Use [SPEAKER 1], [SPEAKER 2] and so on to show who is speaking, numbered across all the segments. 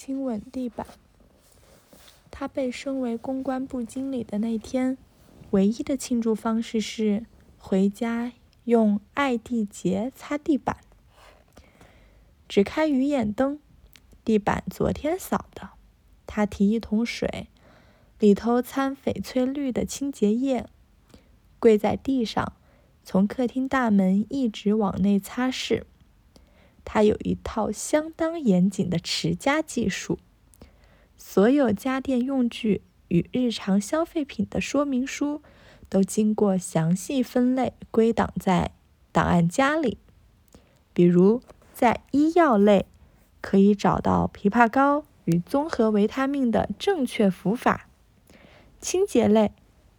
[SPEAKER 1] 亲吻地板。他被升为公关部经理的那天，唯一的庆祝方式是回家用爱地洁擦地板。只开鱼眼灯，地板昨天扫的。他提一桶水，里头掺翡翠绿的清洁液，跪在地上，从客厅大门一直往内擦拭。他有一套相当严谨的持家技术，所有家电用具与日常消费品的说明书都经过详细分类归档在档案夹里。比如，在医药类，可以找到枇杷膏与综合维他命的正确服法；清洁类，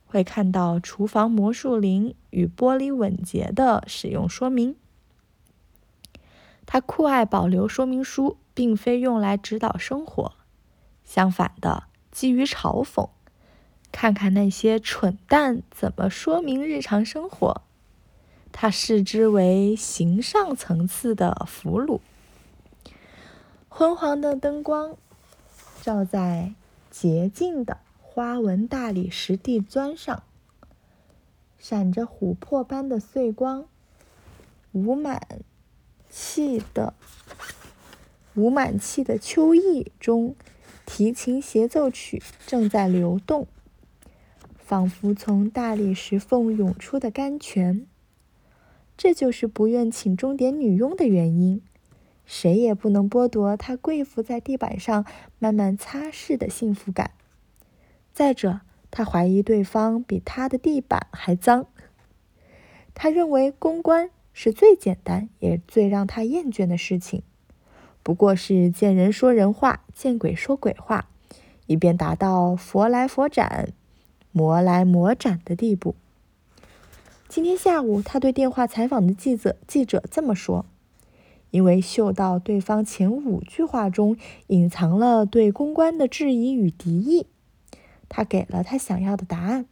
[SPEAKER 1] 会看到厨房魔术灵与玻璃稳洁的使用说明。他酷爱保留说明书，并非用来指导生活，相反的，基于嘲讽。看看那些蠢蛋怎么说明日常生活，他视之为形上层次的俘虏。昏黄的灯光照在洁净的花纹大理石地砖上，闪着琥珀般的碎光，舞满。气的舞满气的秋意中，提琴协奏曲正在流动，仿佛从大理石缝涌出的甘泉。这就是不愿请钟点女佣的原因。谁也不能剥夺她跪伏在地板上慢慢擦拭的幸福感。再者，他怀疑对方比他的地板还脏。他认为公关。是最简单也最让他厌倦的事情，不过是见人说人话，见鬼说鬼话，以便达到佛来佛斩，魔来魔斩的地步。今天下午，他对电话采访的记者记者这么说，因为嗅到对方前五句话中隐藏了对公关的质疑与敌意，他给了他想要的答案，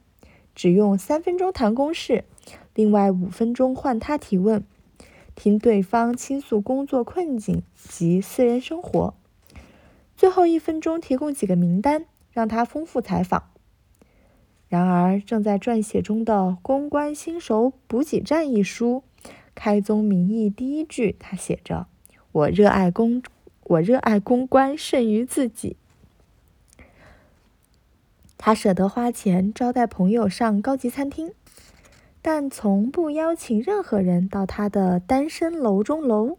[SPEAKER 1] 只用三分钟谈公事。另外五分钟换他提问，听对方倾诉工作困境及私人生活。最后一分钟提供几个名单，让他丰富采访。然而，正在撰写中的《公关新手补给站》一书，开宗明义第一句，他写着：“我热爱公，我热爱公关胜于自己。”他舍得花钱招待朋友上高级餐厅。但从不邀请任何人到他的单身楼中楼。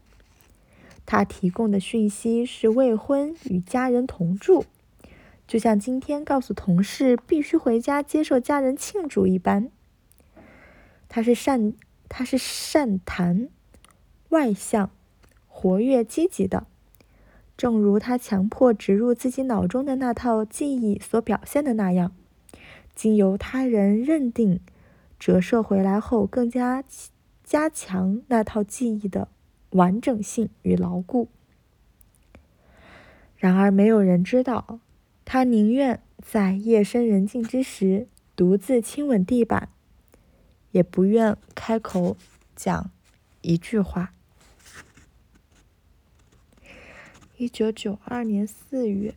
[SPEAKER 1] 他提供的讯息是未婚与家人同住，就像今天告诉同事必须回家接受家人庆祝一般。他是善，他是善谈、外向、活跃、积极的，正如他强迫植入自己脑中的那套记忆所表现的那样，经由他人认定。折射回来后，更加加强那套记忆的完整性与牢固。然而，没有人知道，他宁愿在夜深人静之时独自亲吻地板，也不愿开口讲一句话。一九九二年四月。